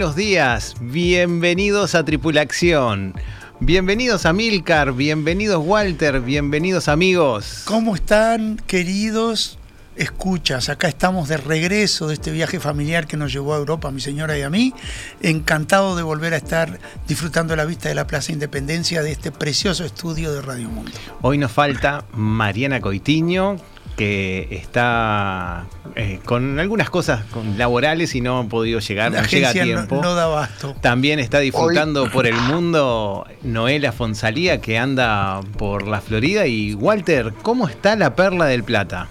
Buenos días. Bienvenidos a Tripulación. Bienvenidos a Milcar, bienvenidos Walter, bienvenidos amigos. ¿Cómo están, queridos escuchas? Acá estamos de regreso de este viaje familiar que nos llevó a Europa, mi señora y a mí. Encantado de volver a estar disfrutando la vista de la Plaza Independencia de este precioso estudio de Radio Mundo. Hoy nos falta Mariana Coitiño, que está eh, con algunas cosas con- laborales y no ha podido llegar, La no llega a no, tiempo. no da abasto. También está disfrutando por el mundo Noela Fonsalía, que anda por la Florida. Y Walter, ¿cómo está la Perla del Plata?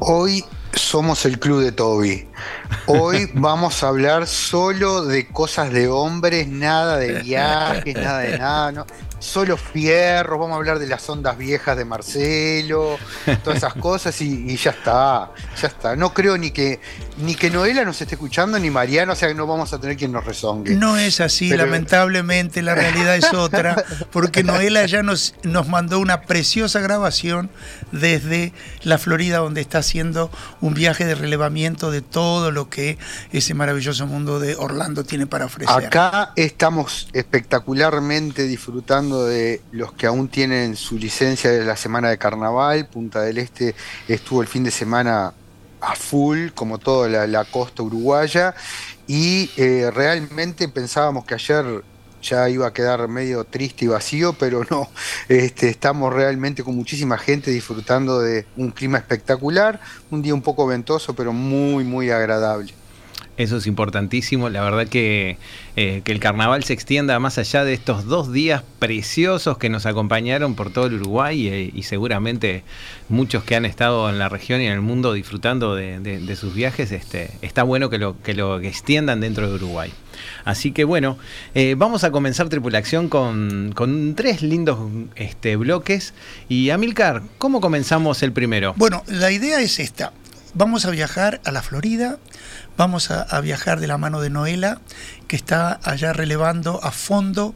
Hoy somos el club de Toby. Hoy vamos a hablar solo de cosas de hombres, nada de viajes, nada de nada, no. Solo fierros, vamos a hablar de las ondas viejas de Marcelo, todas esas cosas y, y ya está, ya está. No creo ni que ni que Noela nos esté escuchando ni Mariano, o sea que no vamos a tener quien nos rezongue. No es así, Pero- lamentablemente la realidad es otra, porque Noela ya nos, nos mandó una preciosa grabación desde la Florida, donde está haciendo un viaje de relevamiento de todo lo que ese maravilloso mundo de Orlando tiene para ofrecer. Acá estamos espectacularmente disfrutando de los que aún tienen su licencia de la semana de carnaval. Punta del Este estuvo el fin de semana a full, como toda la, costa uruguaya. Y eh, realmente pensábamos que ayer ya iba a quedar medio triste y vacío, pero no. Este, estamos realmente con muchísima gente disfrutando de un clima espectacular. Un día un poco ventoso, pero muy, muy agradable. Eso es importantísimo. La verdad que, eh, que el carnaval se extienda más allá de estos dos días preciosos que nos acompañaron por todo el Uruguay eh, y seguramente muchos que han estado en la región y en el mundo disfrutando de, sus viajes. Este, está bueno que lo, que lo extiendan dentro de Uruguay. Así que bueno, eh, vamos a comenzar tripulación con, con tres lindos este, bloques. Y Amilcar, ¿cómo comenzamos el primero? Bueno, la idea es esta. Vamos a viajar a la Florida, vamos a, viajar de la mano de Noela, que está allá relevando a fondo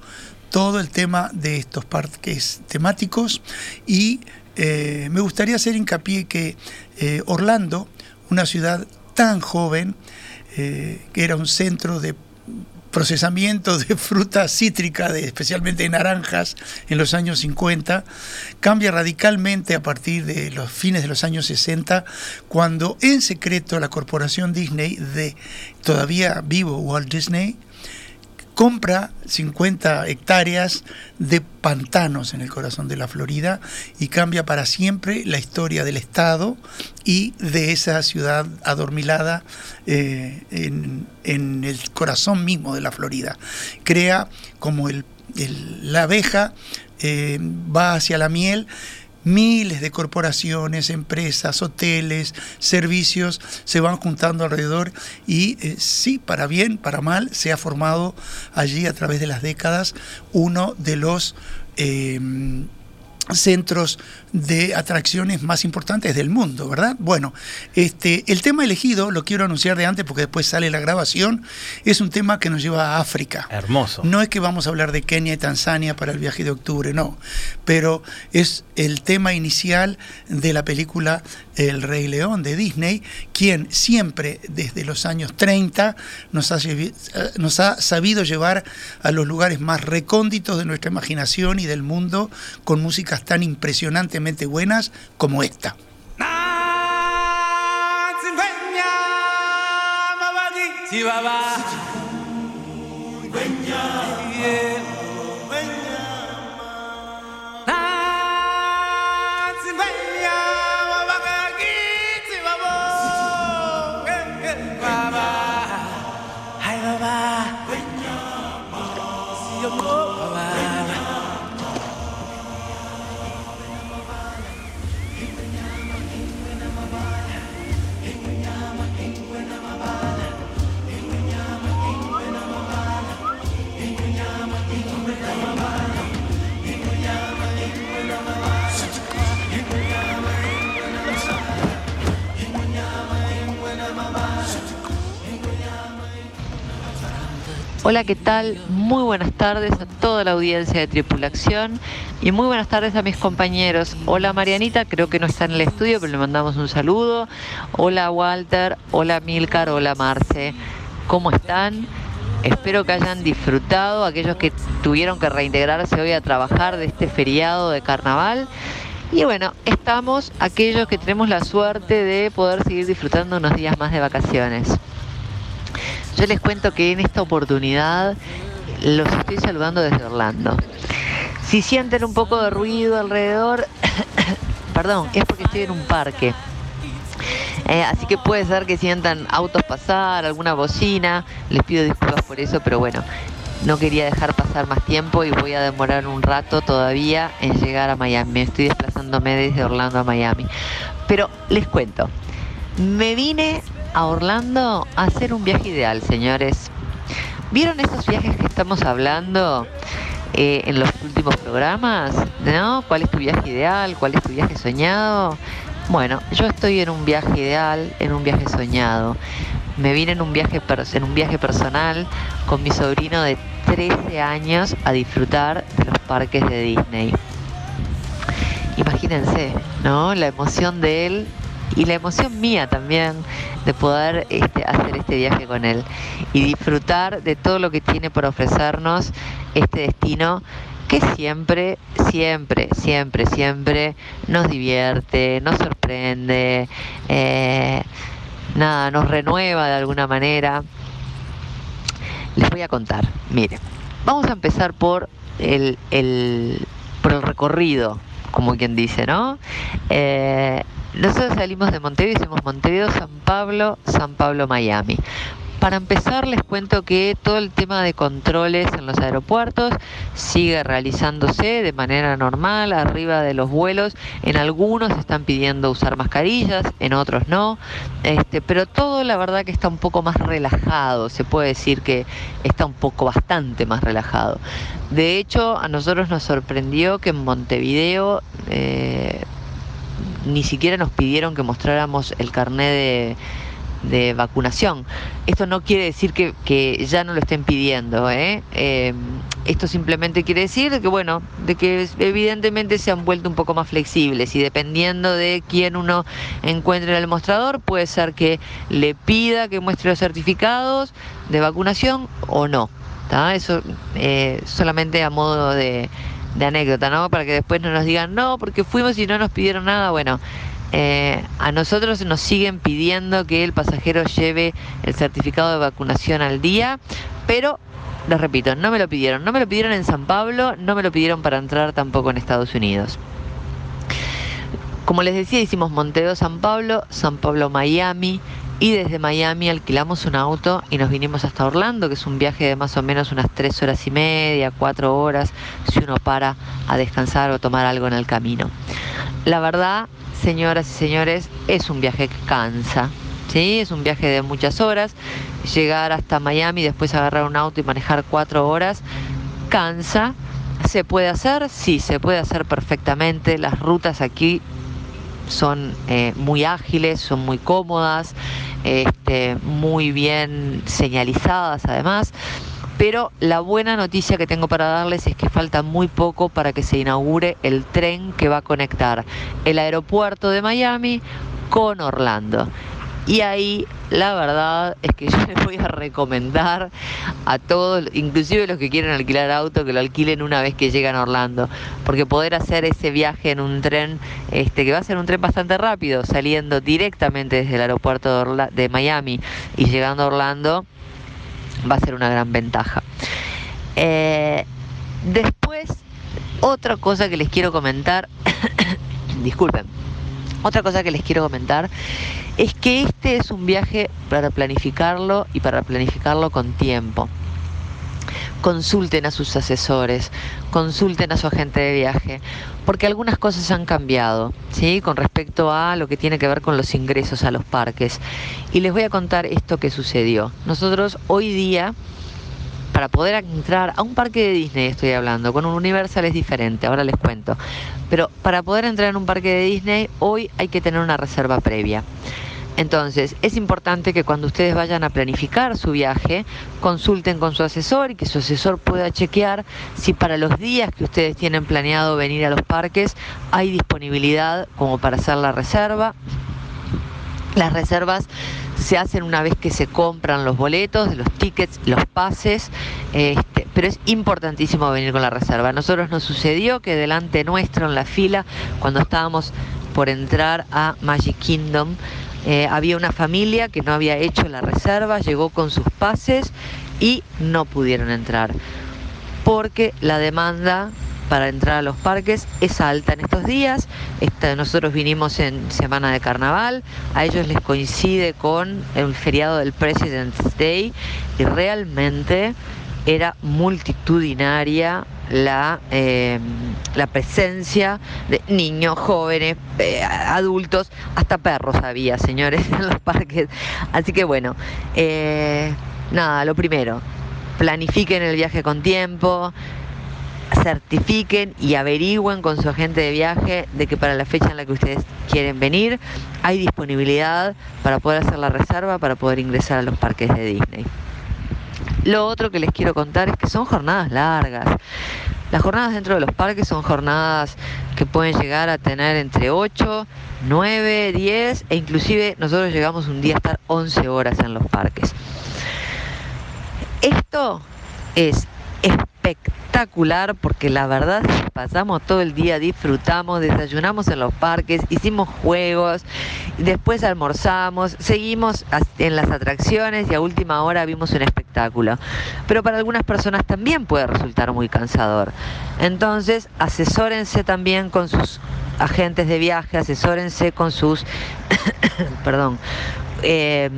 todo el tema de estos parques temáticos. Y eh, me gustaría hacer hincapié que eh, Orlando, una ciudad tan joven, eh, que era un centro de procesamiento de fruta cítrica, especialmente de naranjas, en los años 50, cambia radicalmente a partir de los fines de los años 60, cuando en secreto la corporación Disney de todavía vivo Walt Disney compra 50 hectáreas de pantanos en el corazón de la Florida y cambia para siempre la historia del Estado y de esa ciudad adormilada eh, en, el corazón mismo de la Florida. Crea como el- la abeja eh, va hacia la miel, miles de corporaciones, empresas, hoteles, servicios se van juntando alrededor y eh, sí, para bien, para mal, se ha formado allí a través de las décadas uno de los eh, centros de atracciones más importantes del mundo, ¿verdad? Bueno, este, el tema elegido, lo quiero anunciar de antes porque después sale la grabación, es un tema que nos lleva a África. Hermoso. No es que vamos a hablar de Kenia y Tanzania para el viaje de octubre, no. Pero es el tema inicial de la película El Rey León de Disney, quien siempre desde los años 30 nos ha, llevi- eh, nos ha sabido llevar a los lugares más recónditos de nuestra imaginación y del mundo con tan impresionantemente buenas como esta. Hola, ¿qué tal? Muy buenas tardes a toda la audiencia de Tripulación y muy buenas tardes a mis compañeros. Hola Marianita, creo que no está en el estudio, pero le mandamos un saludo. Hola Walter, hola Milcar, hola Marce. ¿Cómo están? Espero que hayan disfrutado aquellos que tuvieron que reintegrarse hoy a trabajar de este feriado de carnaval. Y bueno, estamos aquellos que tenemos la suerte de poder seguir disfrutando unos días más de vacaciones. Yo les cuento que en esta oportunidad los estoy saludando desde Orlando. Si sienten un poco de ruido alrededor, perdón, es porque estoy en un parque. Eh, así que puede ser que sientan autos pasar, alguna bocina. Les pido disculpas por eso, pero bueno, no quería dejar pasar más tiempo y voy a demorar un rato todavía en llegar a Miami. Estoy desplazándome desde Orlando a Miami. Pero les cuento, me vine a Orlando a hacer un viaje ideal, señores. ¿Vieron esos viajes que estamos hablando eh, en los últimos programas? ¿No? ¿Cuál es tu viaje ideal? ¿Cuál es tu viaje soñado? Bueno, yo estoy en un viaje ideal, en un viaje soñado. Me vine un viaje, en un viaje personal con mi sobrino de 13 años a disfrutar de los parques de Disney. Imagínense, ¿no? La emoción de él y la emoción mía también de poder este, hacer este viaje con él y disfrutar de todo lo que tiene por ofrecernos este destino que siempre, siempre, siempre, siempre nos divierte, nos sorprende, eh, nada, nos renueva de alguna manera. Les voy a contar, miren, vamos a empezar por el, por el recorrido, como quien dice, ¿no? Eh, nosotros salimos de Montevideo, hicimos Montevideo, San Pablo, San Pablo, Miami. Para empezar les cuento que todo el tema de controles en los aeropuertos sigue realizándose de manera normal arriba de los vuelos. En algunos están pidiendo usar mascarillas, en otros no. Este, pero todo la verdad que está un poco más relajado. Se puede decir que está un poco bastante más relajado. De hecho, a nosotros nos sorprendió que en Montevideo eh, ni siquiera nos pidieron que mostráramos el carnet de, vacunación. Esto no quiere decir que, ya no lo estén pidiendo. ¿eh? ¿eh? esto simplemente quiere decir que, bueno, de que evidentemente se han vuelto un poco más flexibles y dependiendo de quién uno encuentre en el mostrador, puede ser que le pida que muestre los certificados de vacunación o no. Eso eh, solamente a modo de, de anécdota, ¿no? Para que después no nos digan, no, porque fuimos y no nos pidieron nada. Bueno, eh, a nosotros nos siguen pidiendo que el pasajero lleve el certificado de vacunación al día, pero les repito, no me lo pidieron. No me lo pidieron en San Pablo, no me lo pidieron para entrar tampoco en Estados Unidos. Como les decía, hicimos Monteo San Pablo, San Pablo Miami, y desde Miami alquilamos un auto y nos vinimos hasta Orlando, que es un viaje de más o menos unas tres horas y media, cuatro horas, si uno para a descansar o tomar algo en el camino. La verdad, señoras y señores, es un viaje que cansa. ¿sí? Es un viaje de muchas horas. Llegar hasta Miami, después agarrar un auto y manejar cuatro horas, cansa. ¿Se puede hacer? Sí, se puede hacer perfectamente. Las rutas aquí son eh, muy ágiles, son muy cómodas, este, muy bien señalizadas además. Pero la buena noticia que tengo para darles es que falta muy poco para que se inaugure el tren que va a conectar el aeropuerto de Miami con Orlando. Y ahí la verdad es que yo les voy a recomendar a todos, inclusive los que quieren alquilar auto, que lo alquilen una vez que llegan a Orlando, porque poder hacer ese viaje en un tren, este, que va a ser un tren bastante rápido, saliendo directamente desde el aeropuerto de, Miami y llegando a Orlando, va a ser una gran ventaja. Eh, después, otra cosa que les quiero comentar, disculpen, otra cosa que les quiero comentar es que este es un viaje para planificarlo y para planificarlo con tiempo. Consulten a sus asesores, consulten a su agente de viaje, porque algunas cosas han cambiado, ¿sí? Con respecto a lo que tiene que ver con los ingresos a los parques. Y les voy a contar esto que sucedió. Nosotros hoy día para poder entrar a un parque de Disney, estoy hablando, con un Universal es diferente, ahora les cuento. Pero para poder entrar en un parque de Disney, hoy hay que tener una reserva previa. Entonces, es importante que cuando ustedes vayan a planificar su viaje, consulten con su asesor y que su asesor pueda chequear si para los días que ustedes tienen planeado venir a los parques hay disponibilidad como para hacer la reserva. Las reservas se hacen una vez que se compran los boletos, los tickets, los pases, este, pero es importantísimo venir con la reserva. A nosotros nos sucedió que delante nuestro en la fila, cuando estábamos por entrar a Magic Kingdom, eh, había una familia que no había hecho la reserva, llegó con sus pases y no pudieron entrar porque la demanda para entrar a los parques es alta en estos días. nosotros vinimos en semana de carnaval, a ellos les coincide con el feriado del President's Day y realmente era multitudinaria la, eh, la presencia de niños, jóvenes, eh, adultos, hasta perros había, señores, en los parques. Así que bueno, eh, nada, lo primero, planifiquen el viaje con tiempo, certifiquen y averigüen con su agente de viaje de que para la fecha en la que ustedes quieren venir hay disponibilidad para poder hacer la reserva, para poder ingresar a los parques de Disney. Lo otro que les quiero contar es que son jornadas largas. Las jornadas dentro de los parques son jornadas que pueden llegar a tener entre 8, 9, 10 e inclusive nosotros llegamos un día a estar 11 horas en los parques. Esto es espectacular porque la verdad pasamos todo el día, disfrutamos, desayunamos en los parques, hicimos juegos, después almorzamos, seguimos en las atracciones y a última hora vimos un espectáculo. Pero para algunas personas también puede resultar muy cansador. Entonces, asesórense también con sus agentes de viaje, asesórense con sus, perdón, eh,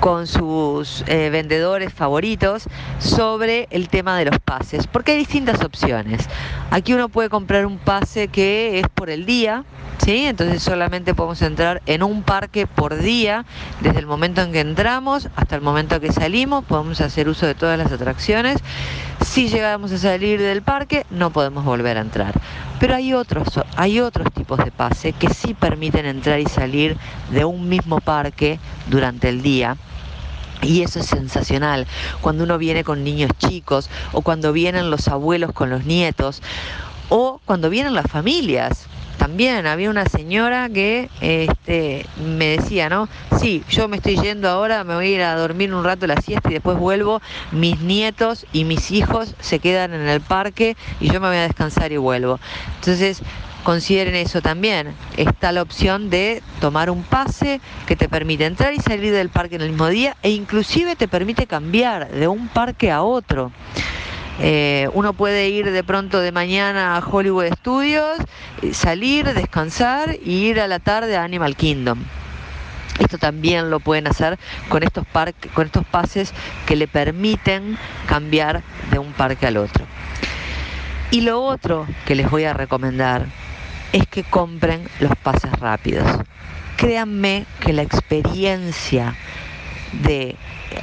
con sus eh, vendedores favoritos sobre el tema de los pases, porque hay distintas opciones. Aquí uno puede comprar un pase que es por el día, ¿sí? entonces solamente podemos entrar en un parque por día, desde el momento en que entramos hasta el momento que salimos, podemos hacer uso de todas las atracciones. Si llegamos a salir del parque, no podemos volver a entrar. Pero hay otros, hay otros tipos de pase que sí permiten entrar y salir de un mismo parque durante el día. Y eso es sensacional. Cuando uno viene con niños chicos o cuando vienen los abuelos con los nietos o cuando vienen las familias. También había una señora que este, me decía, ¿no? Sí, yo me estoy yendo ahora, me voy a ir a dormir un rato la siesta y después vuelvo. Mis nietos y mis hijos se quedan en el parque y yo me voy a descansar y vuelvo. Entonces, consideren eso también. Está la opción de tomar un pase que te permite entrar y salir del parque en el mismo día e inclusive te permite cambiar de un parque a otro. Eh, uno puede ir de pronto de mañana a Hollywood Studios, eh, salir, descansar y ir a la tarde a Animal Kingdom. Esto también lo pueden hacer con estos, parques, con estos pases que le permiten cambiar de un parque al otro. Y lo otro que les voy a recomendar es que compren los pases rápidos. Créanme que la experiencia de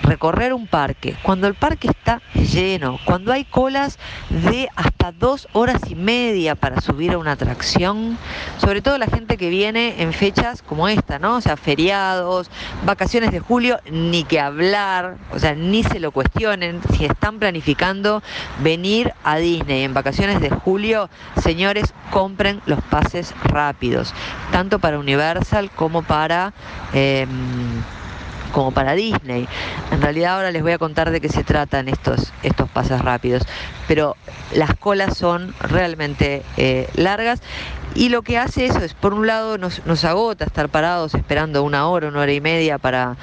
recorrer un parque, cuando el parque está lleno, cuando hay colas de hasta dos horas y media para subir a una atracción, sobre todo la gente que viene en fechas como esta, ¿no? O sea, feriados, vacaciones de julio, ni que hablar, o sea, ni se lo cuestionen. Si están planificando venir a Disney en vacaciones de julio, señores, compren los pases rápidos, tanto para Universal como para... Em, como para Disney. En realidad ahora les voy a contar de qué se tratan estos, estos pases rápidos, pero las colas son realmente eh, largas y lo que hace eso es, por un lado, nos, nos agota estar parados esperando una hora, una hora y media para,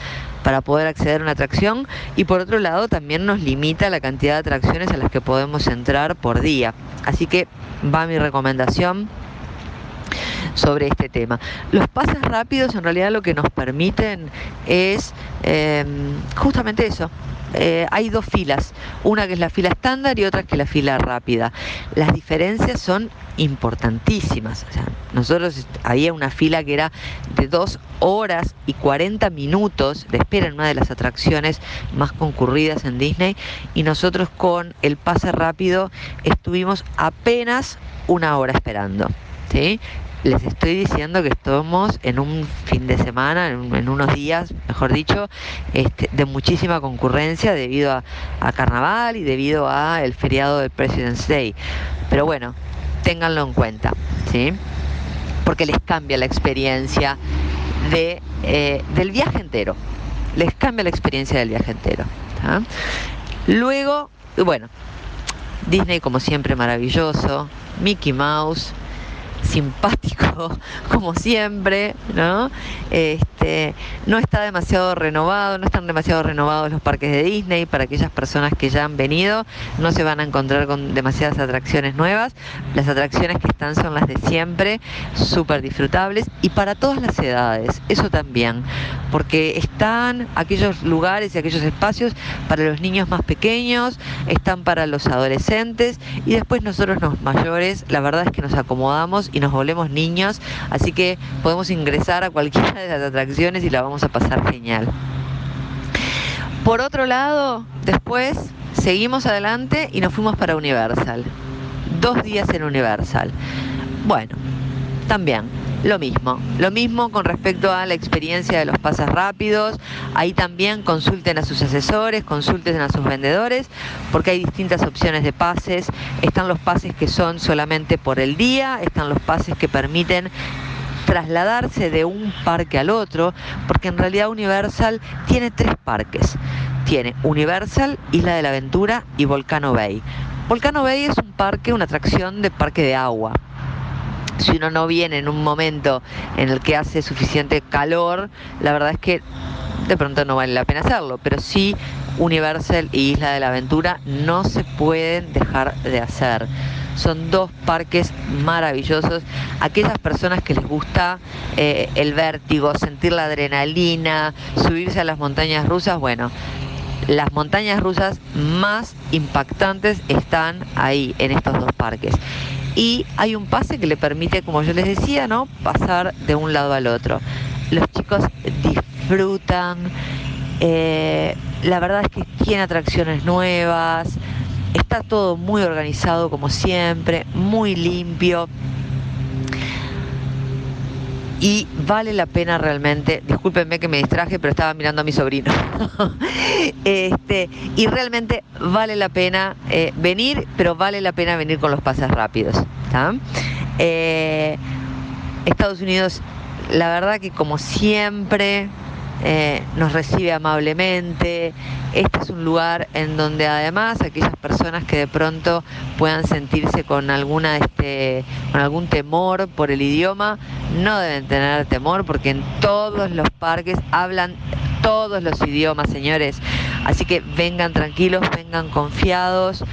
para poder acceder a una atracción y por otro lado también nos limita la cantidad de atracciones a las que podemos entrar por día. Así que va mi recomendación sobre este tema. Los pases rápidos en realidad lo que nos permiten es eh, justamente eso, eh, hay dos filas, una que es la fila estándar y otra que es la fila rápida. Las diferencias son importantísimas. nosotros había una fila que era de dos horas y 40 minutos de espera en una de las atracciones más concurridas en Disney y nosotros con el pase rápido estuvimos apenas una hora esperando. ¿sí? Les estoy diciendo que estamos en un fin de semana, en, unos días, mejor dicho, este, de muchísima concurrencia debido a, carnaval y debido a el feriado del President's Day. Pero bueno, ténganlo en cuenta, ¿sí? Porque les cambia la experiencia de, eh, del viaje entero. Les cambia la experiencia del viaje entero. Luego, bueno, Disney como siempre maravilloso, Mickey Mouse, simpático como siempre, ¿no? Este, no está demasiado renovado, no están demasiado renovados los parques de Disney para aquellas personas que ya han venido, no se van a encontrar con demasiadas atracciones nuevas, las atracciones que están son las de siempre, súper disfrutables y para todas las edades, eso también, porque están aquellos lugares y aquellos espacios para los niños más pequeños, están para los adolescentes y después nosotros los mayores, la verdad es que nos acomodamos y nos volvemos niños, así que podemos ingresar a cualquiera de las atracciones y la vamos a pasar genial. Por otro lado, después seguimos adelante y nos fuimos para Universal. Dos días en Universal. Bueno, también lo mismo, lo mismo con respecto a la experiencia de los pases rápidos. Ahí también consulten a sus asesores, consulten a sus vendedores, porque hay distintas opciones de pases. Están los pases que son solamente por el día, están los pases que permiten trasladarse de un parque al otro, porque en realidad Universal tiene tres parques. Tiene Universal, Isla de la Aventura y Volcano Bay. Volcano Bay es un parque, una atracción de parque de agua si uno no viene en un momento en el que hace suficiente calor, la verdad es que de pronto no vale la pena hacerlo, pero sí Universal y Isla de la Aventura no se pueden dejar de hacer. Son dos parques maravillosos. Aquellas personas que les gusta eh, el vértigo, sentir la adrenalina, subirse a las montañas rusas, bueno, las montañas rusas más impactantes están ahí en estos dos parques y hay un pase que le permite, como yo les decía, ¿no? pasar de un lado al otro. Los chicos disfrutan, eh, la verdad es que tiene atracciones nuevas, está todo muy organizado como siempre, muy limpio y vale la pena realmente, discúlpenme que me distraje, pero estaba mirando a mi sobrino. este, y realmente vale la pena eh, venir, pero vale la pena venir con los pases rápidos. Eh, Estados Unidos, la verdad que como siempre, eh, nos recibe amablemente. Este es un lugar en donde además aquellas personas que de pronto puedan sentirse con alguna este, con algún temor por el idioma no deben tener temor porque en todos los parques hablan todos los idiomas, señores. Así que vengan tranquilos, vengan confiados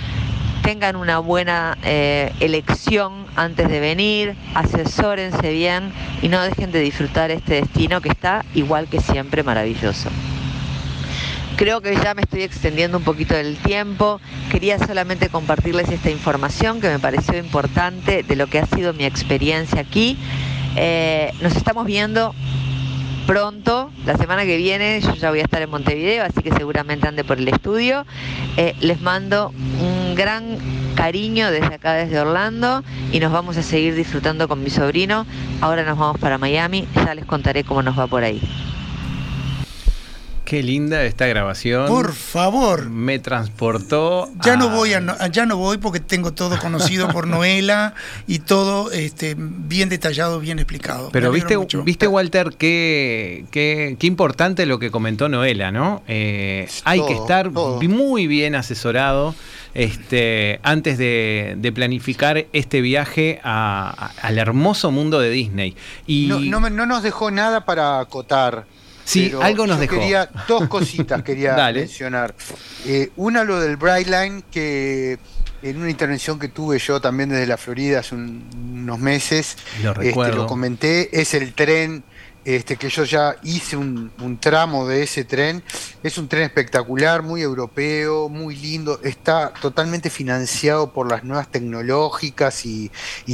tengan una buena eh, elección antes de venir, asesórense bien y no dejen de disfrutar este destino que está igual que siempre maravilloso. Creo que ya me estoy extendiendo un poquito del tiempo. Quería solamente compartirles esta información que me pareció importante de lo que ha sido mi experiencia aquí. Eh, nos estamos viendo pronto, la semana que viene, yo ya voy a estar en Montevideo, así que seguramente ande por el estudio. Eh, les mando un gran cariño desde acá, desde Orlando, y nos vamos a seguir disfrutando con mi sobrino. Ahora nos vamos para Miami, ya les contaré cómo nos va por ahí. Qué linda esta grabación. Por favor. Me transportó. Ya no voy a, ya no voy porque tengo todo conocido por Noela y todo este, bien detallado, bien explicado. Pero viste, viste Walter qué, qué, qué, importante lo que comentó Noela, ¿no? Eh, hay que estar muy bien asesorado este, antes de, planificar este viaje al hermoso mundo de Disney. Y no, no, no nos dejó nada para acotar. Sí, algo nos dejó. Quería, dos cositas quería mencionar. Eh, una lo del Brightline, que en una intervención que tuve yo también desde la Florida hace unos meses, lo, este, lo comenté, es el tren este, que yo ya hice un, tramo de ese tren. Es un tren espectacular, muy europeo, muy lindo. Está totalmente financiado por las nuevas tecnológicas y,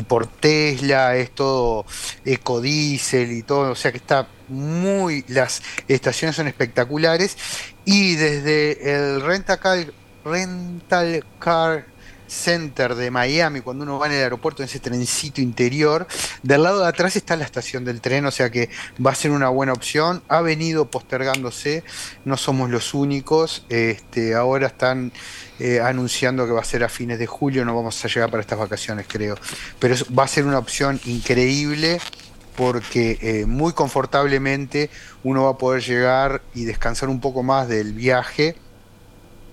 por Tesla. Es todo ecodiesel y todo. O sea que está muy. Las estaciones son espectaculares. Y desde el rental rental car Center de Miami, cuando uno va en el aeropuerto en ese trencito interior, del lado de atrás está la estación del tren, o sea que va a ser una buena opción. Ha venido postergándose, no somos los únicos. Este, ahora están eh, anunciando que va a ser a fines de julio, no vamos a llegar para estas vacaciones, creo. Pero va a ser una opción increíble porque eh, muy confortablemente uno va a poder llegar y descansar un poco más del viaje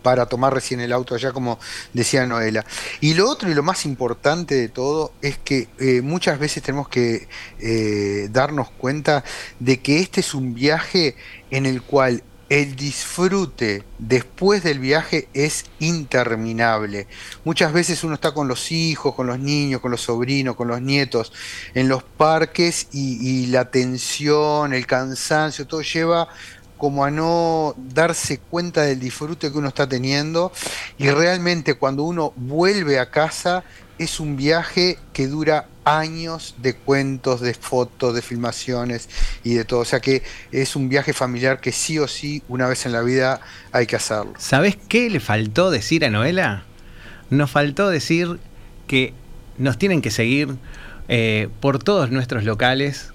para tomar recién el auto allá, como decía Noela. Y lo otro y lo más importante de todo es que eh, muchas veces tenemos que eh, darnos cuenta de que este es un viaje en el cual el disfrute después del viaje es interminable. Muchas veces uno está con los hijos, con los niños, con los sobrinos, con los nietos en los parques y, y la tensión, el cansancio, todo lleva como a no darse cuenta del disfrute que uno está teniendo y realmente cuando uno vuelve a casa es un viaje que dura años de cuentos, de fotos, de filmaciones y de todo. O sea que es un viaje familiar que sí o sí una vez en la vida hay que hacerlo. ¿Sabes qué le faltó decir a Noela? Nos faltó decir que nos tienen que seguir eh, por todos nuestros locales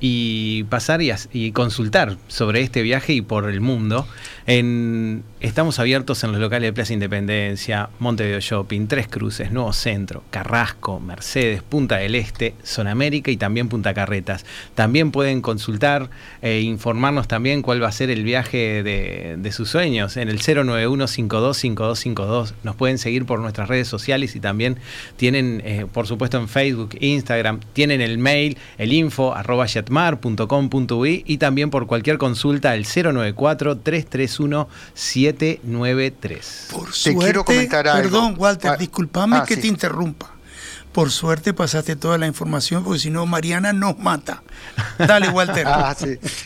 y pasar y, consultar sobre este viaje y por el mundo. En, estamos abiertos en los locales de Plaza Independencia, Montevideo Shopping, Tres Cruces, Nuevo Centro, Carrasco, Mercedes, Punta del Este, Zona América y también Punta Carretas. También pueden consultar e informarnos también cuál va a ser el viaje de, sus sueños en el 091-525252. Nos pueden seguir por nuestras redes sociales y también tienen, eh, por supuesto, en Facebook, Instagram, tienen el mail, el info arroba yatmar.com.uy y también por cualquier consulta el 094 331 793. Por suerte, quiero comentar Perdón, Walter, ah, discúlpame ah, que te interrumpa. Por suerte pasaste toda la información porque si no Mariana nos mata. Dale, Walter. Ah,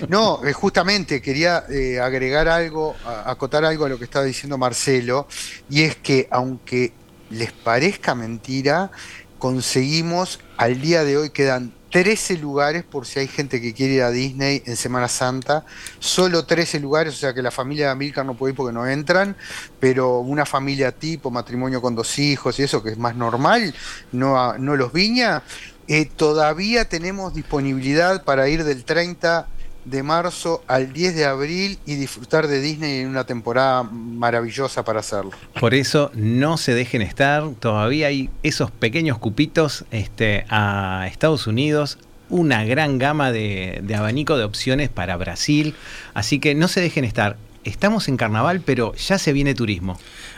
no, eh, justamente quería eh, agregar algo, acotar algo a lo que estaba diciendo Marcelo, y es que aunque les parezca mentira, conseguimos, al día de hoy quedan 13 lugares por si hay gente que quiere ir a Disney en Semana Santa. Solo 13 lugares, o sea que la familia de Amilcar no puede ir porque no entran, pero una familia tipo, matrimonio con dos hijos y eso que es más normal, no, no los viña. Eh, todavía tenemos disponibilidad para ir del 30 de marzo al 10 de abril y disfrutar de Disney en una temporada maravillosa para hacerlo. Por eso no se dejen estar, todavía hay esos pequeños cupitos este, a Estados Unidos, una gran gama de, abanico de opciones para Brasil, así que no se dejen estar. Estamos en carnaval, pero ya se viene turismo.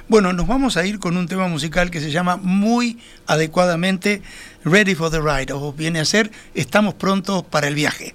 Bueno, nos vamos a ir con un tema musical que se llama muy adecuadamente Ready for the Ride, o viene a ser Estamos prontos para el viaje.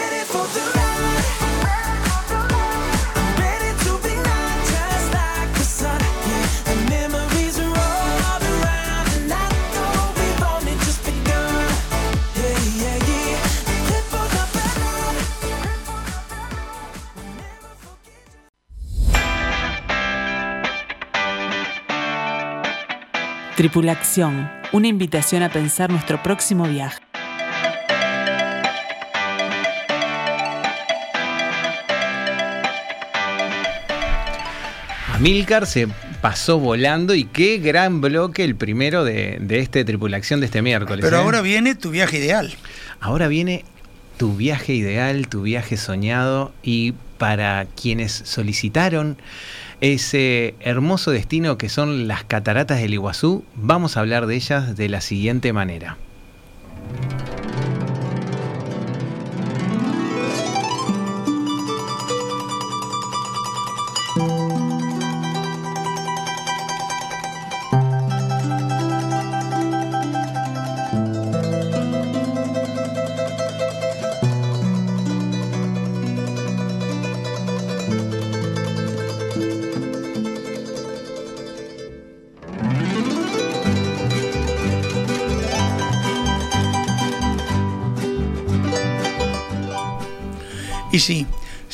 Tripulación, una invitación a pensar nuestro próximo viaje. Amilcar se pasó volando y qué gran bloque el primero de, de este tripulación de este miércoles. Pero ¿eh? ahora viene tu viaje ideal. Ahora viene tu viaje ideal, tu viaje soñado y para quienes solicitaron ese hermoso destino que son las cataratas del Iguazú, vamos a hablar de ellas de la siguiente manera.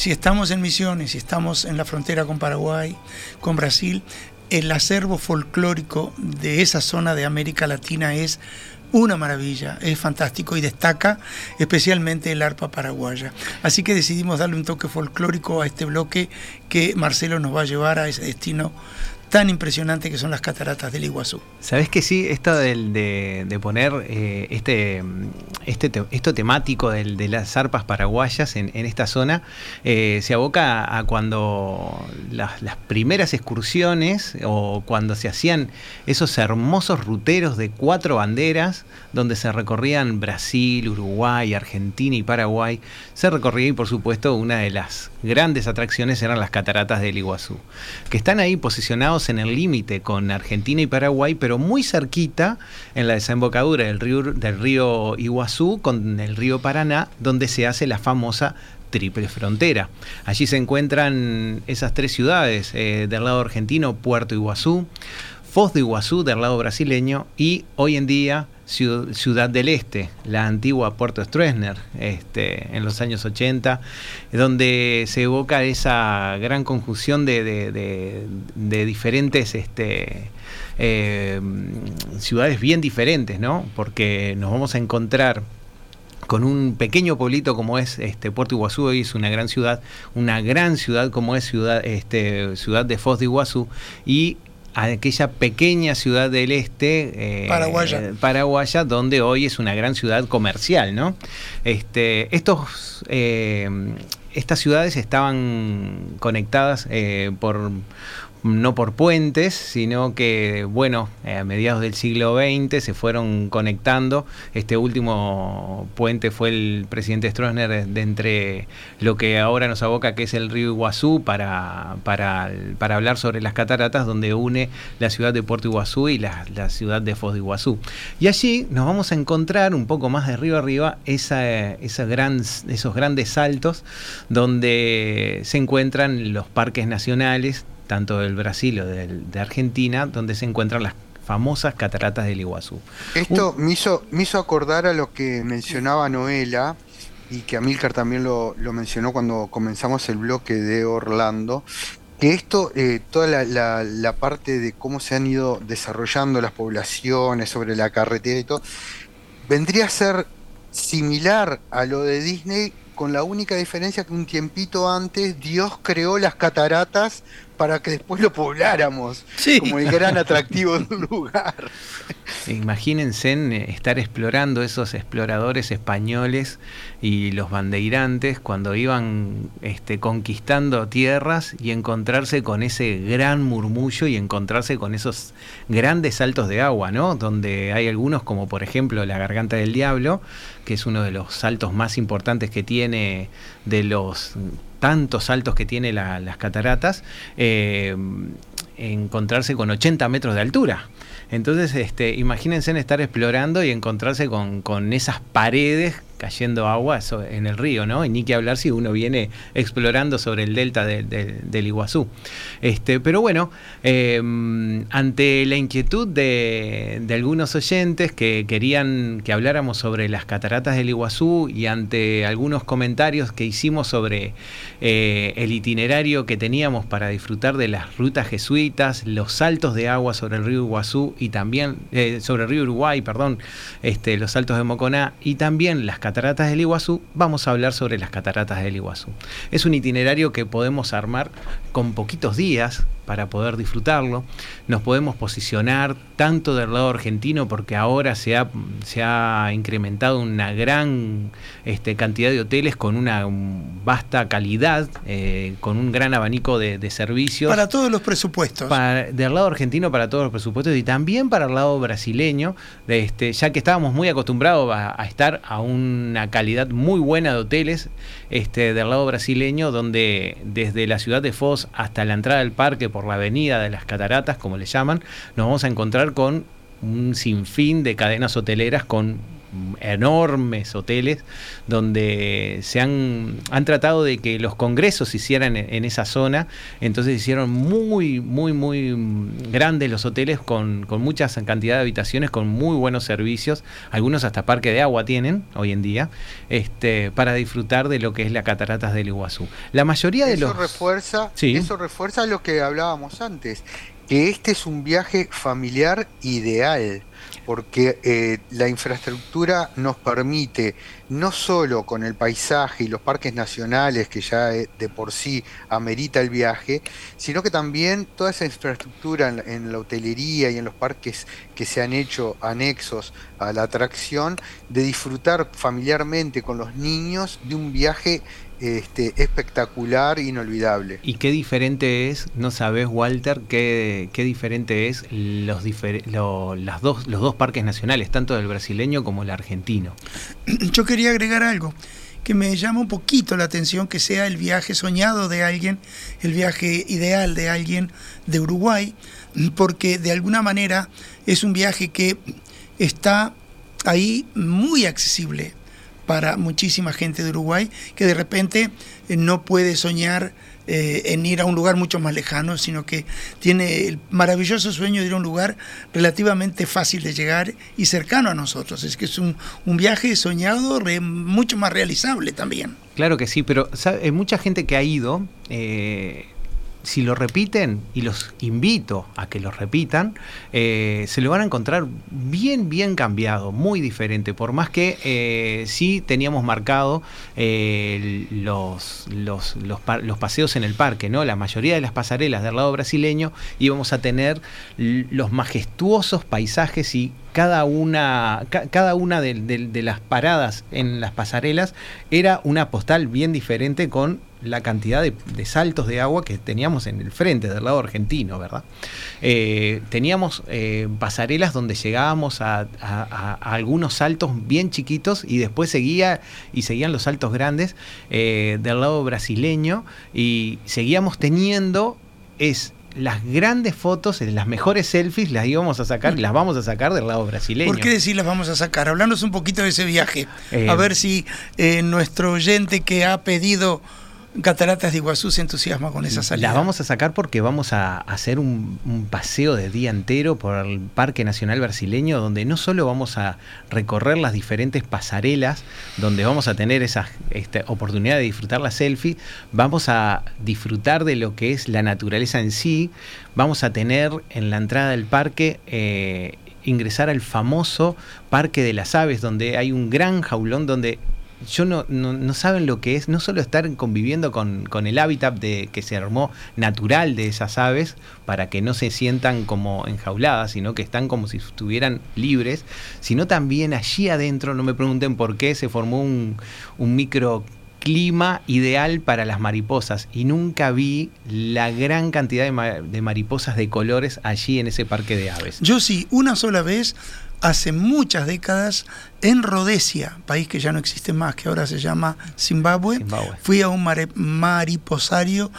Si estamos en Misiones, si estamos en la frontera con Paraguay, con Brasil, el acervo folclórico de esa zona de América Latina es una maravilla, es fantástico y destaca especialmente el arpa paraguaya. Así que decidimos darle un toque folclórico a este bloque que Marcelo nos va a llevar a ese destino tan impresionante que son las cataratas del Iguazú. ¿Sabes que sí? Esto de, poner eh, este, este te- esto temático de las zarpas paraguayas en, esta zona eh, se aboca a, a cuando las, las primeras excursiones o cuando se hacían esos hermosos ruteros de cuatro banderas donde se recorrían Brasil, Uruguay, Argentina y Paraguay, se recorría y por supuesto una de las grandes atracciones eran las cataratas del Iguazú, que están ahí posicionados en el límite con Argentina y Paraguay, pero muy cerquita en la desembocadura del río, del río Iguazú con el río Paraná, donde se hace la famosa triple frontera. Allí se encuentran esas tres ciudades, eh, del lado argentino, Puerto Iguazú, Foz de Iguazú del lado brasileño y hoy en día Ciudad del Este, la antigua Puerto Stroessner, este, en los años 80, donde se evoca esa gran conjunción de, de- diferentes este, eh, ciudades bien diferentes, ¿no? Porque nos vamos a encontrar con un pequeño pueblito como es este Puerto Iguazú, es una gran ciudad, una gran ciudad como es ciudad, este, ciudad de Foz de Iguazú, y aquella pequeña ciudad del este eh, Paraguaya. paraguaya, donde hoy es una gran ciudad comercial, ¿no? Este, estos, eh, estas ciudades estaban conectadas eh, por no por puentes, sino que, bueno, a mediados del siglo XX se fueron conectando. Este último puente fue el presidente Stroessner de, entre lo que ahora nos aboca, que es el río Iguazú, para, para, para hablar sobre las cataratas, donde une la ciudad de Puerto Iguazú y la, la ciudad de Foz de Iguazú. Y allí nos vamos a encontrar un poco más de río arriba esa, esa gran, esos grandes saltos donde se encuentran los parques nacionales, tanto del Brasil o del- de Argentina, donde se encuentran las famosas cataratas del Iguazú. Esto me hizo, me hizo acordar a lo que mencionaba Noela y que Amílcar también lo, lo mencionó cuando comenzamos el bloque de Orlando, que esto, eh, toda la, la- la parte de cómo se han ido desarrollando las poblaciones sobre la carretera y todo, vendría a ser similar a lo de Disney, con la única diferencia que un tiempito antes Dios creó las cataratas para que después lo pobláramos, Sí. como el gran atractivo del lugar. Imagínense en, eh, estar explorando esos exploradores españoles y los bandeirantes cuando iban este, conquistando tierras y encontrarse con ese gran murmullo y encontrarse con esos grandes saltos de agua, ¿no? Donde hay algunos como por ejemplo la Garganta del Diablo, que es uno de los saltos más importantes que tiene de los tantos saltos que tiene la- las cataratas, eh, encontrarse con 80 metros de altura. Entonces, este, imagínense en estar explorando y encontrarse con, con esas paredes cayendo agua en el río, ¿no? Y ni que hablar si uno viene explorando sobre el delta del Iguazú. Este, pero bueno, em, ante la inquietud de, algunos oyentes que querían que habláramos sobre las cataratas del Iguazú y ante algunos comentarios que hicimos sobre eh, el itinerario que teníamos para disfrutar de las rutas jesuitas, los saltos de agua sobre el río Iguazú y también eh, sobre el río Uruguay, perdón, este, los saltos de Moconá y también las cataratas del Iguazú, vamos a hablar sobre las cataratas del Iguazú. Es un itinerario que podemos armar con poquitos días, para poder disfrutarlo. Nos podemos posicionar tanto del lado argentino porque ahora se ha, se ha incrementado una gran este, cantidad de hoteles con una vasta calidad, eh, con un gran abanico de, servicios. Para todos los presupuestos. del lado argentino para todos los presupuestos y también para el lado brasileño, de este, ya que estábamos muy acostumbrados a, estar a una calidad muy buena de hoteles este, del lado brasileño, donde desde la ciudad de Foz hasta la entrada del parque, por la avenida de las cataratas, como le llaman, nos vamos a encontrar con un sinfín de cadenas hoteleras con enormes hoteles donde se han, han tratado de que los congresos se hicieran en, esa zona, entonces hicieron muy, muy, muy grandes los hoteles con, con mucha cantidad de habitaciones, con muy buenos servicios, algunos hasta parque de agua tienen hoy en día, este, para disfrutar de lo que es las cataratas del Iguazú. La mayoría de eso los... Refuerza, Eso refuerza lo que hablábamos antes, que este es un viaje familiar ideal porque eh, la infraestructura nos permite, no solo con el paisaje y los parques nacionales, que ya eh, de por sí amerita el viaje, sino que también toda esa infraestructura en, la hotelería y en los parques que se han hecho anexos a la atracción, de disfrutar familiarmente con los niños de un viaje este, espectacular, inolvidable. ¿Y qué diferente es, no sabes, Walter, qué, qué diferente es los, las dos, los dos parques nacionales, tanto del brasileño como el argentino? Yo quería agregar algo que me llama un poquito la atención que sea el viaje soñado de alguien, el viaje ideal de alguien de Uruguay, porque de alguna manera es un viaje que está ahí muy accesible para muchísima gente de Uruguay que de repente eh, no puede soñar eh, en ir a un lugar mucho más lejano, sino que tiene el maravilloso sueño de ir a un lugar relativamente fácil de llegar y cercano a nosotros. Es que es un, viaje soñado mucho más realizable también. Claro que sí, pero hay mucha gente que ha ido. Eh, si lo repiten, y los invito a que lo repitan, eh, se lo van a encontrar bien, bien cambiado, muy diferente, por más que eh, sí teníamos marcado eh, los, los, los, paseos en el parque, ¿no? La mayoría de las pasarelas del lado brasileño íbamos a tener los majestuosos paisajes y cada una, cada una de, de, las paradas en las pasarelas era una postal bien diferente con la cantidad de, saltos de agua que teníamos en el frente del lado argentino, ¿verdad? Eh, teníamos eh, pasarelas donde llegábamos a, algunos saltos bien chiquitos y después seguía y seguían los saltos grandes eh, del lado brasileño y seguíamos teniendo es las grandes fotos, las mejores selfies las íbamos a sacar y las vamos a sacar del lado brasileño. ¿Por qué decir las vamos a sacar? Hablarnos un poquito de ese viaje. a ver si nuestro oyente que ha pedido Cataratas de Iguazú se entusiasma con esa salida. La vamos a sacar porque vamos a hacer un, paseo de día entero por el Parque Nacional Brasileño, donde no solo vamos a recorrer las diferentes pasarelas, donde vamos a tener esa este, oportunidad de disfrutar la selfie, vamos a disfrutar de lo que es la naturaleza en sí, vamos a tener en la entrada del parque... Eh, ingresar al famoso Parque de las Aves, donde hay un gran jaulón donde yo no, no, saben lo que es no solo estar conviviendo con, con, el hábitat de, que se armó natural de esas aves para que no se sientan como enjauladas, sino que están como si estuvieran libres, sino también allí adentro, no me pregunten por qué, se formó un, un microclima ideal para las mariposas y nunca vi la gran cantidad de, de mariposas de colores allí en ese parque de aves. Yo sí, una sola vez hace muchas décadas en Rhodesia, país que ya no existe más, que ahora se llama Zimbabue. Fui a un mariposario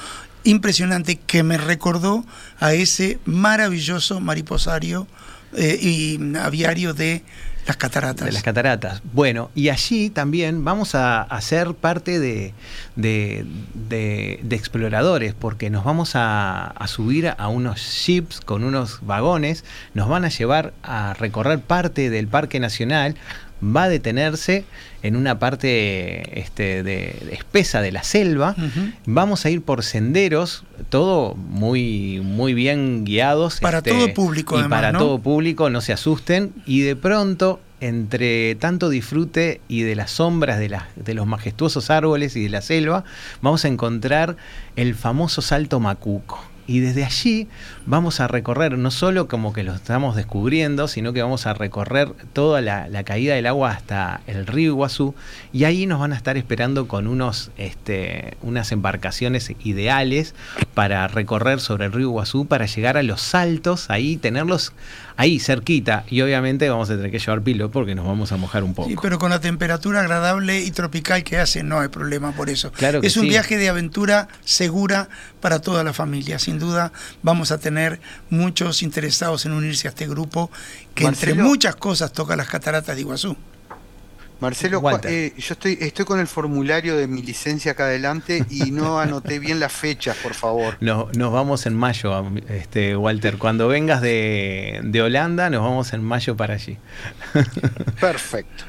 impresionante que me recordó a ese maravilloso mariposario eh, y aviario de las cataratas. De las cataratas. Bueno, y allí también vamos a, ser parte de, de, exploradores, porque nos vamos a, subir a unos ships con unos vagones, nos van a llevar a recorrer parte del Parque Nacional, va a detenerse en una parte este, de, espesa de la selva. Vamos a ir por senderos, todo muy, muy bien guiados. Para este, todo público, y para todo público, no se asusten. Y de pronto, entre tanto disfrute y de las sombras de, de los majestuosos árboles y de la selva, vamos a encontrar el famoso Salto Macuco y desde allí vamos a recorrer, no solo como que lo estamos descubriendo, sino que vamos a recorrer toda la, caída del agua hasta el río Iguazú y ahí nos van a estar esperando con unos, este, unas embarcaciones ideales para recorrer sobre el río Iguazú, para llegar a los saltos, ahí tenerlos ahí cerquita y obviamente vamos a tener que llevar pilo porque nos vamos a mojar un poco. Sí, pero con la temperatura agradable y tropical que hace no hay problema por eso. Claro es un viaje de aventura segura para toda la familia. Sin duda vamos a tener muchos interesados en unirse a este grupo que entre muchas cosas toca las cataratas de Iguazú. Marcelo, eh, yo estoy, estoy con el formulario de mi licencia acá adelante y no anoté bien las fechas, por favor. No, nos vamos en mayo, este, Walter. Cuando vengas de, Holanda, nos vamos en mayo para allí. Perfecto.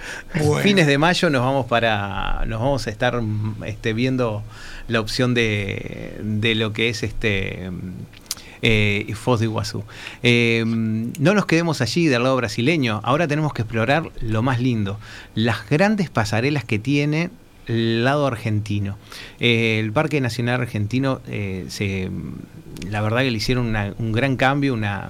Fines de mayo nos vamos para. Nos vamos a estar este, viendo la opción de, de lo que es este eh, Foz de Iguazú. Eh, no nos quedemos allí del lado brasileño, ahora tenemos que explorar lo más lindo, las grandes pasarelas que tiene lado argentino. Eh, el Parque Nacional Argentino, se, la verdad que le hicieron un gran cambio, una,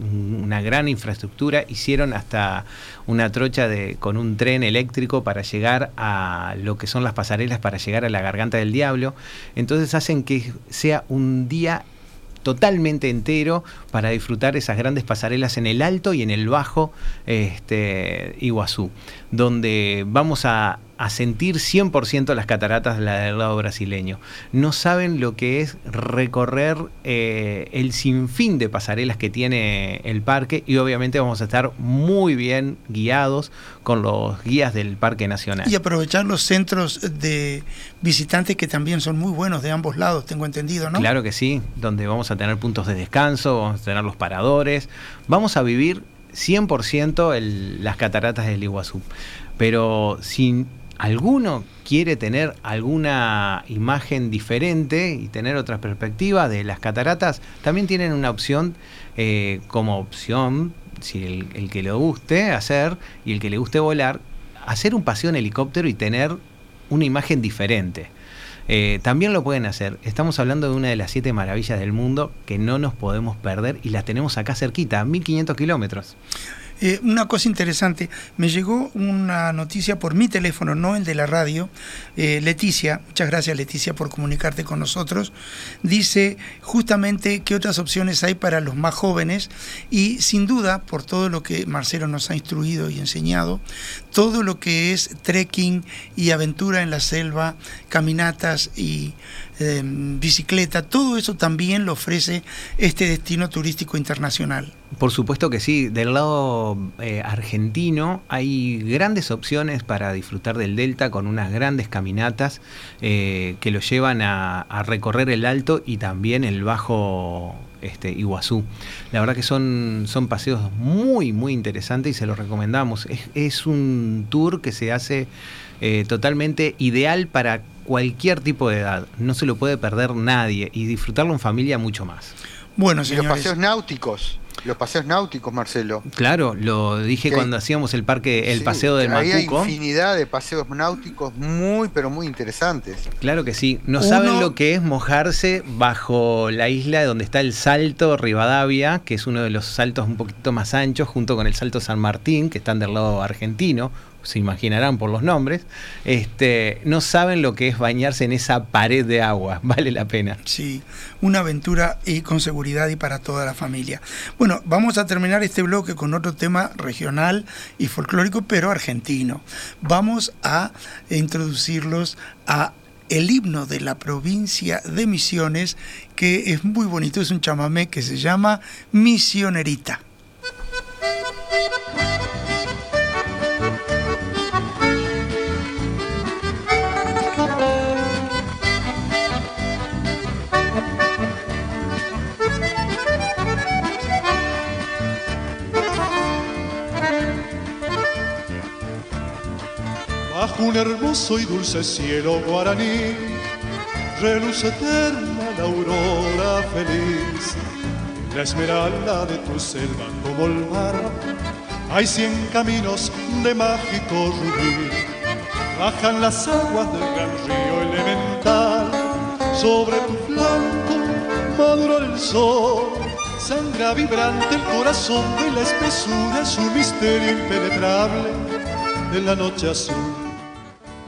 una, gran infraestructura, hicieron hasta una trocha de, con un tren eléctrico para llegar a lo que son las pasarelas, para llegar a la Garganta del Diablo. Entonces hacen que sea un día totalmente entero para disfrutar esas grandes pasarelas en el alto y en el bajo este, Iguazú, donde vamos a, sentir 100% las cataratas del lado brasileño. No saben lo que es recorrer eh, el sinfín de pasarelas que tiene el parque y obviamente vamos a estar muy bien guiados con los guías del Parque Nacional. Y aprovechar los centros de visitantes que también son muy buenos de ambos lados, tengo entendido, ¿no? Claro que sí, donde vamos a tener puntos de descanso, vamos a tener los paradores, vamos a vivir 100% el, las cataratas del Iguazú. Pero si alguno quiere tener alguna imagen diferente y tener otra perspectiva de las cataratas, también tienen una opción eh, como opción si el, que le guste hacer y el que le guste volar, hacer un paseo en helicóptero y tener una imagen diferente. Eh, también lo pueden hacer. Estamos hablando de una de las siete maravillas del mundo que no nos podemos perder y la tenemos acá cerquita, a 1500 kilómetros. Eh, una cosa interesante, me llegó una noticia por mi teléfono, no el de la radio. Eh, Leticia, muchas gracias Leticia por comunicarte con nosotros. Dice justamente qué otras opciones hay para los más jóvenes y sin duda, por todo lo que Marcelo nos ha instruido y enseñado, todo lo que es trekking y aventura en la selva, caminatas y em, bicicleta, todo eso también lo ofrece este destino turístico internacional. Por supuesto que sí, del lado eh, argentino hay grandes opciones para disfrutar del delta con unas grandes caminatas eh, que lo llevan a, recorrer el alto y también el bajo este, Iguazú. La verdad que son, son paseos muy, muy interesantes y se los recomendamos. Es, un tour que se hace eh, totalmente ideal para cualquier tipo de edad. No se lo puede perder nadie y disfrutarlo en familia mucho más. Bueno, señores. los paseos náuticos. Los paseos náuticos, Marcelo. Claro, lo dije cuando hacíamos el parque, el paseo del Macuco. Hay infinidad de paseos náuticos muy, pero muy interesantes. Claro que sí. No saben lo que es mojarse bajo la isla donde está el Salto Rivadavia, que es uno de los saltos un poquito más anchos, junto con el Salto San Martín, que están del lado argentino se imaginarán por los nombres, este, no saben lo que es bañarse en esa pared de agua, vale la pena. Sí, una aventura y con seguridad y para toda la familia. Bueno, vamos a terminar este bloque con otro tema regional y folclórico, pero argentino. Vamos a introducirlos a el himno de la provincia de Misiones, que es muy bonito, es un chamamé que se llama Misionerita. Un hermoso y dulce cielo guaraní, reluce eterna la aurora feliz, la esmeralda de tu selva como el mar, hay cien caminos de mágico rubí, bajan las aguas del gran río elemental, sobre tu flanco maduro el sol, sangra vibrante el corazón de la espesura, su misterio impenetrable. En la noche azul.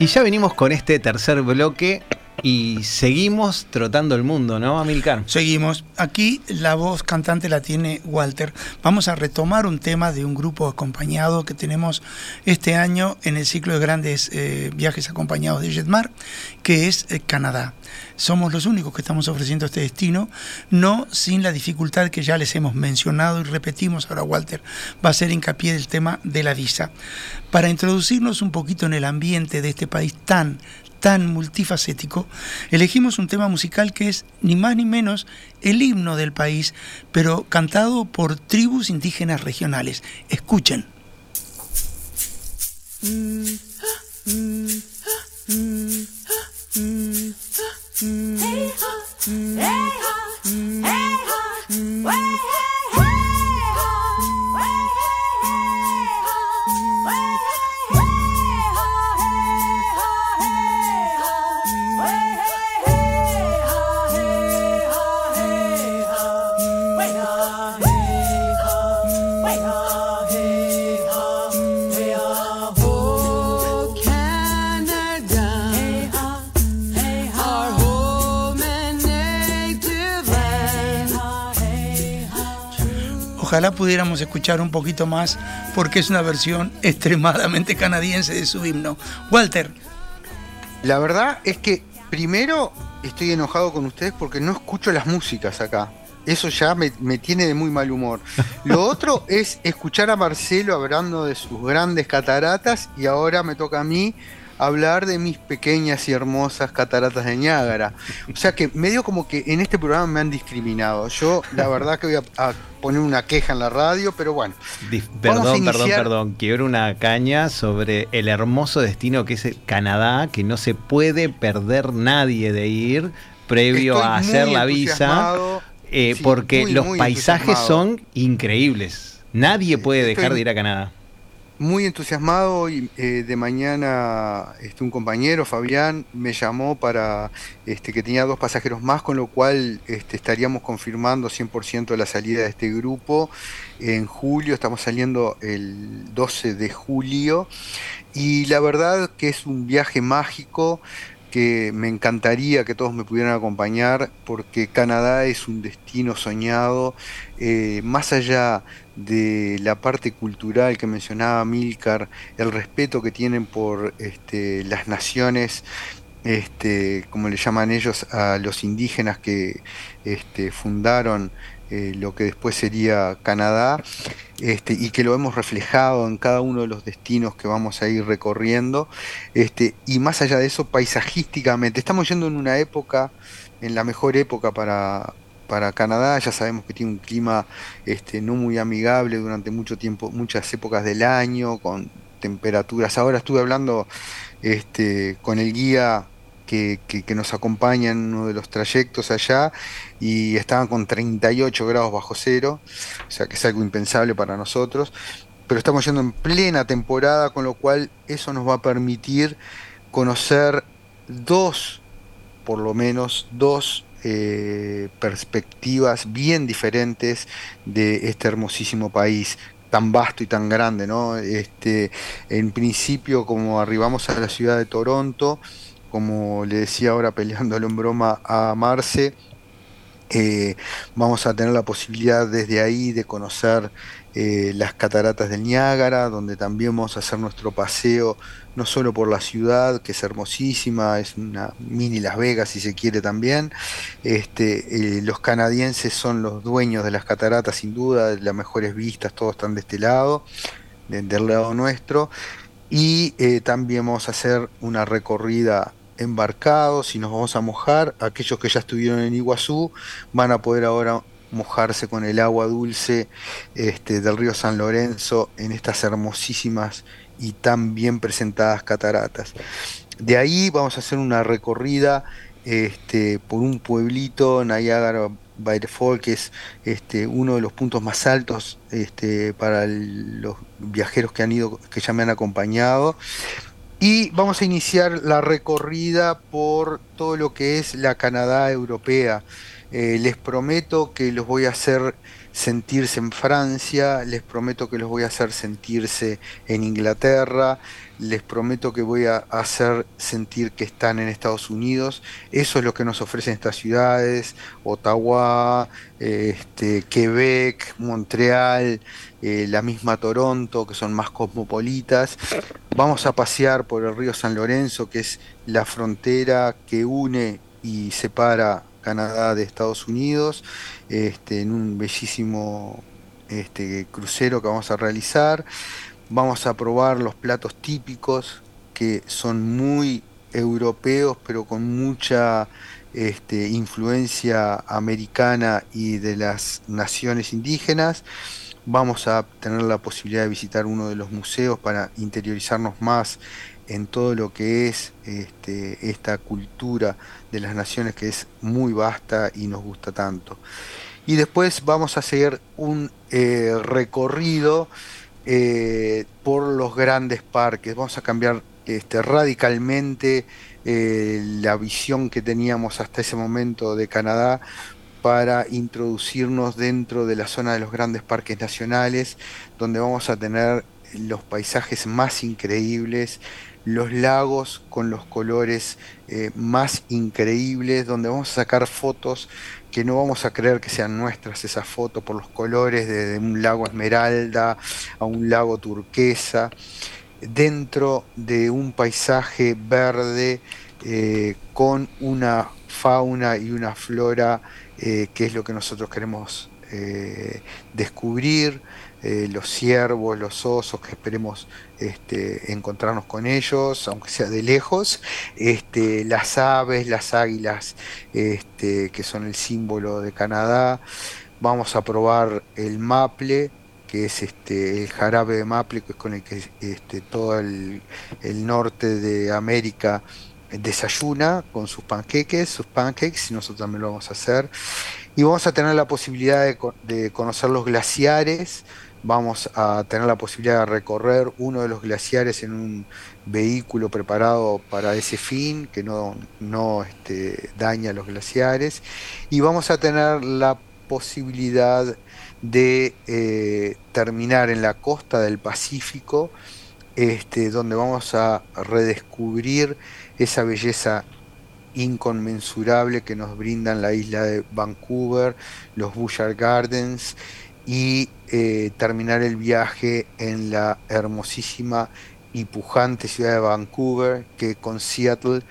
Y ya venimos con este tercer bloque y seguimos trotando el mundo, ¿no, Amilcar? Seguimos. Aquí la voz cantante la tiene Walter. Vamos a retomar un tema de un grupo acompañado que tenemos este año en el ciclo de grandes eh, viajes acompañados de Jetmar, que es eh, Canadá. Somos los únicos que estamos ofreciendo este destino, no sin la dificultad que ya les hemos mencionado y repetimos ahora Walter va a hacer hincapié del tema de la visa. Para introducirnos un poquito en el ambiente de este país tan tan multifacético, elegimos un tema musical que es ni más ni menos el himno del país, pero cantado por tribus indígenas regionales. Escuchen. Hey ho, hey ho, hey ho, way hey. Ojalá pudiéramos escuchar un poquito más porque es una versión extremadamente canadiense de su himno. Walter, La verdad es que primero estoy enojado con ustedes porque no escucho las músicas acá. Eso ya me, me tiene de muy mal humor. Lo otro es escuchar a Marcelo hablando de sus grandes cataratas y ahora me toca a mí hablar de mis pequeñas y hermosas cataratas de Niágara. O sea que medio como que en este programa me han discriminado. Yo la verdad que voy a, a poner una queja en la radio, pero bueno. Perdón, perdón, perdón. Quiero una caña sobre el hermoso destino que es el Canadá, que no se puede perder nadie de ir previo Estoy a hacer la visa, eh, Sí, porque muy, los muy paisajes son increíbles. Nadie puede Estoy- dejar de ir a Canadá. Muy entusiasmado y eh, de mañana este, un compañero, Fabián, me llamó para este, que tenía dos pasajeros más, con lo cual este, estaríamos confirmando 100% la salida de este grupo. En julio, estamos saliendo el 12 de julio. Y la verdad que es un viaje mágico que me encantaría que todos me pudieran acompañar porque Canadá es un destino soñado, eh, más allá de la parte cultural que mencionaba Milcar, el respeto que tienen por este, las naciones, este, como le llaman ellos, a los indígenas que este, fundaron eh, lo que después sería Canadá, este, y que lo hemos reflejado en cada uno de los destinos que vamos a ir recorriendo, este, y más allá de eso, paisajísticamente, estamos yendo en una época, en la mejor época para, para Canadá, ya sabemos que tiene un clima este, no muy amigable durante mucho tiempo, muchas épocas del año, con temperaturas. Ahora estuve hablando este, con el guía que, nos acompaña en uno de los trayectos allá y estaban con 38 grados bajo cero, o sea que es algo impensable para nosotros. Pero estamos yendo en plena temporada, con lo cual eso nos va a permitir conocer dos, por lo menos, dos eh, perspectivas bien diferentes de este hermosísimo país tan vasto y tan grande, ¿no? Este, en principio, como arribamos a la ciudad de Toronto, como le decía ahora peleándolo en broma a Marce, Eh, vamos a tener la posibilidad desde ahí de conocer eh, las cataratas del Niágara, donde también vamos a hacer nuestro paseo, no solo por la ciudad, que es hermosísima, es una mini Las Vegas si se quiere también. Este, eh, los canadienses son los dueños de las cataratas, sin duda, las mejores vistas, todos están de este lado, de- del lado nuestro. Y también vamos a hacer una recorrida embarcados y nos vamos a mojar. Aquellos que ya estuvieron en Iguazú van a poder ahora mojarse con el agua dulce este, del río San Lorenzo en estas hermosísimas y tan bien presentadas cataratas. De ahí vamos a hacer una recorrida este, por un pueblito, Niagara Fall, que es este, uno de los puntos más altos este, para los viajeros que han ido, que ya me han acompañado. Y vamos a iniciar la recorrida por todo lo que es la Canadá europea. Eh, les prometo que los voy a hacer sentirse en Francia, les prometo que los voy a hacer sentirse en Inglaterra, les prometo que voy a hacer sentir que están en Estados Unidos. Eso es lo que nos ofrecen estas ciudades, Ottawa, este, Quebec, Montreal, eh, la misma Toronto, que son más cosmopolitas. Vamos a pasear por el río San Lorenzo, que es la frontera que une y separa Canadá de Estados Unidos, este, en un bellísimo este, crucero que vamos a realizar. Vamos a probar los platos típicos que son muy europeos, pero con mucha este, influencia americana y de las naciones indígenas. Vamos a tener la posibilidad de visitar uno de los museos para interiorizarnos más en todo lo que es este, esta cultura de las naciones que es muy vasta y nos gusta tanto. Y después vamos a seguir un eh, recorrido eh, por los grandes parques. Vamos a cambiar este, radicalmente eh, la visión que teníamos hasta ese momento de Canadá para introducirnos dentro de la zona de los grandes parques nacionales, donde vamos a tener los paisajes más increíbles, los lagos con los colores eh, más increíbles, donde vamos a sacar fotos que no vamos a creer que sean nuestras esas fotos por los colores de, de un lago esmeralda a un lago turquesa, dentro de un paisaje verde eh, con una fauna y una flora eh, que es lo que nosotros queremos descubrir, eh, los ciervos, los osos, que esperemos este, encontrarnos con ellos, aunque sea de lejos, este, las aves, las águilas, este, que son el símbolo de Canadá. Vamos a probar el maple, que es el jarabe de maple, que es con el que todo el, norte de América desayuna con sus panqueques, sus pancakes, y nosotros también lo vamos a hacer. Y vamos a tener la posibilidad de conocer los glaciares, vamos a tener la posibilidad de recorrer uno de los glaciares en un vehículo preparado para ese fin, que no, no este, daña los glaciares, y vamos a tener la posibilidad de eh, terminar en la costa del Pacífico, este, donde vamos a redescubrir esa belleza inconmensurable que nos brindan la isla de Vancouver, los Bouchard Gardens y eh, terminar el viaje en la hermosísima y pujante ciudad de Vancouver que con Seattle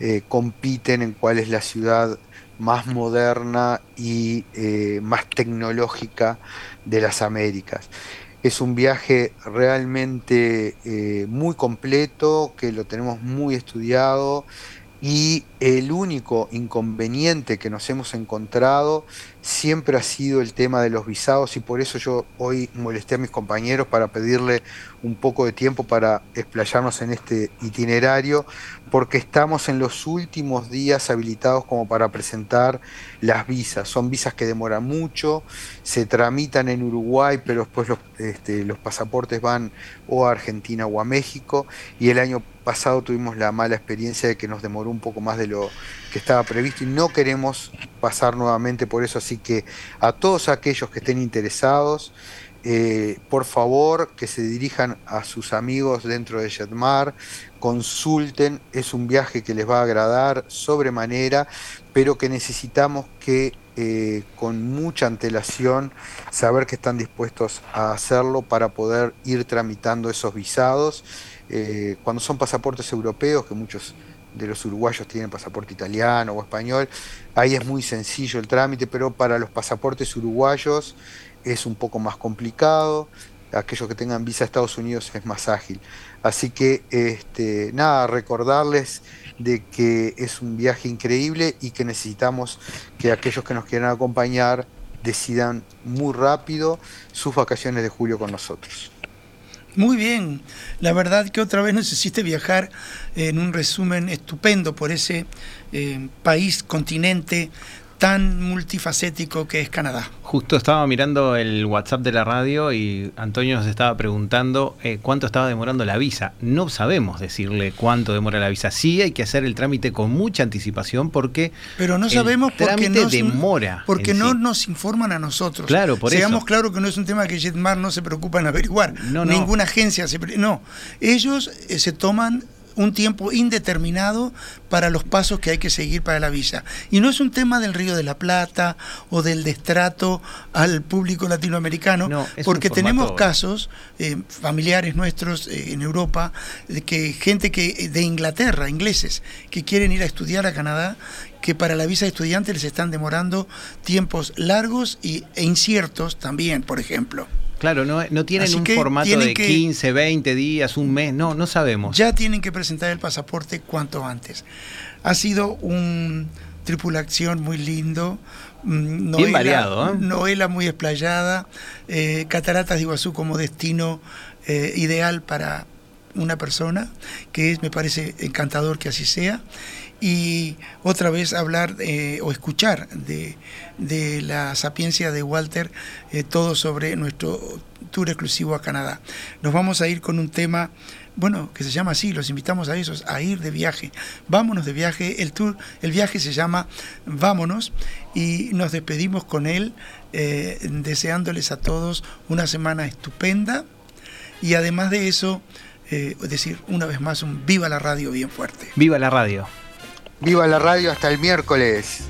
eh, compiten en cuál es la ciudad más moderna y eh, más tecnológica de las Américas. Es un viaje realmente muy completo, que lo tenemos muy estudiado y el único inconveniente que nos hemos encontrado siempre ha sido el tema de los visados y por eso yo hoy molesté a mis compañeros para pedirle un poco de tiempo para explayarnos en este itinerario porque estamos en los últimos días habilitados como para presentar las visas. Son visas que demoran mucho, se tramitan en Uruguay, pero después los, este, pasaportes van o a Argentina o a México y el año pasado tuvimos la mala experiencia de que nos demoró un poco más de lo que estaba previsto y no queremos pasar nuevamente por eso, así que a todos aquellos que estén interesados, eh, por favor que se dirijan a sus amigos dentro de Jetmar, consulten, es un viaje que les va a agradar sobremanera, pero que necesitamos que eh, con mucha antelación saber que están dispuestos a hacerlo para poder ir tramitando esos visados. Eh, cuando son pasaportes europeos, que muchos de los uruguayos tienen pasaporte italiano o español, ahí es muy sencillo el trámite, pero para los pasaportes uruguayos es un poco más complicado. Aquellos que tengan visa a Estados Unidos es más ágil. Así que, este, nada, recordarles de que es un viaje increíble y que necesitamos que aquellos que nos quieran acompañar decidan muy rápido sus vacaciones de julio con nosotros. Muy bien, la verdad que otra vez nos hiciste viajar en un resumen estupendo por ese eh, país, continente tan multifacético que es Canadá. Justo estaba mirando el WhatsApp de la radio y Antonio nos estaba preguntando eh, cuánto estaba demorando la visa. No sabemos decirle cuánto demora la visa. Sí hay que hacer el trámite con mucha anticipación porque Pero no el sabemos porque trámite no, demora. porque no sí. nos informan a nosotros. Claro, por Seamos eso. claros que no es un tema que Jetmar no se preocupa en averiguar. No, no. Ninguna agencia se no. Ellos eh, se toman un tiempo indeterminado para los pasos que hay que seguir para la visa. Y no es un tema del Río de la Plata o del destrato al público latinoamericano, No, porque tenemos casos eh, familiares nuestros eh, en Europa, de que gente que de Inglaterra, ingleses, que quieren ir a estudiar a Canadá, que para la visa de estudiante les están demorando tiempos largos y, e inciertos también, por ejemplo. Claro, no, no tienen Así un formato tienen de que- 15, 20 días, un mes. No, no sabemos. Ya tienen que presentar el pasaporte cuanto antes. Ha sido un tripulación muy lindo. mm, Bien variado, ¿eh? Novela muy explayada. eh, Cataratas de Iguazú como destino eh, ideal para una persona, que es, me parece encantador que así sea. Y otra vez hablar eh, o escuchar de, de la sapiencia de Walter, eh, todo sobre nuestro tour exclusivo a Canadá. Nos vamos a ir con un tema, bueno, que se llama así, los invitamos a esos, a ir de viaje. Vámonos de viaje, el tour, el viaje se llama Vámonos y nos despedimos con él, eh, deseándoles a todos una semana estupenda y además de eso, eh, decir una vez más un viva la radio bien fuerte. Viva la radio. Viva la radio hasta el miércoles.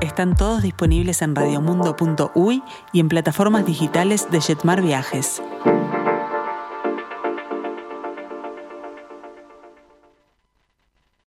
Están todos disponibles en radiomundo.uy y en plataformas digitales de Jetmar Viajes.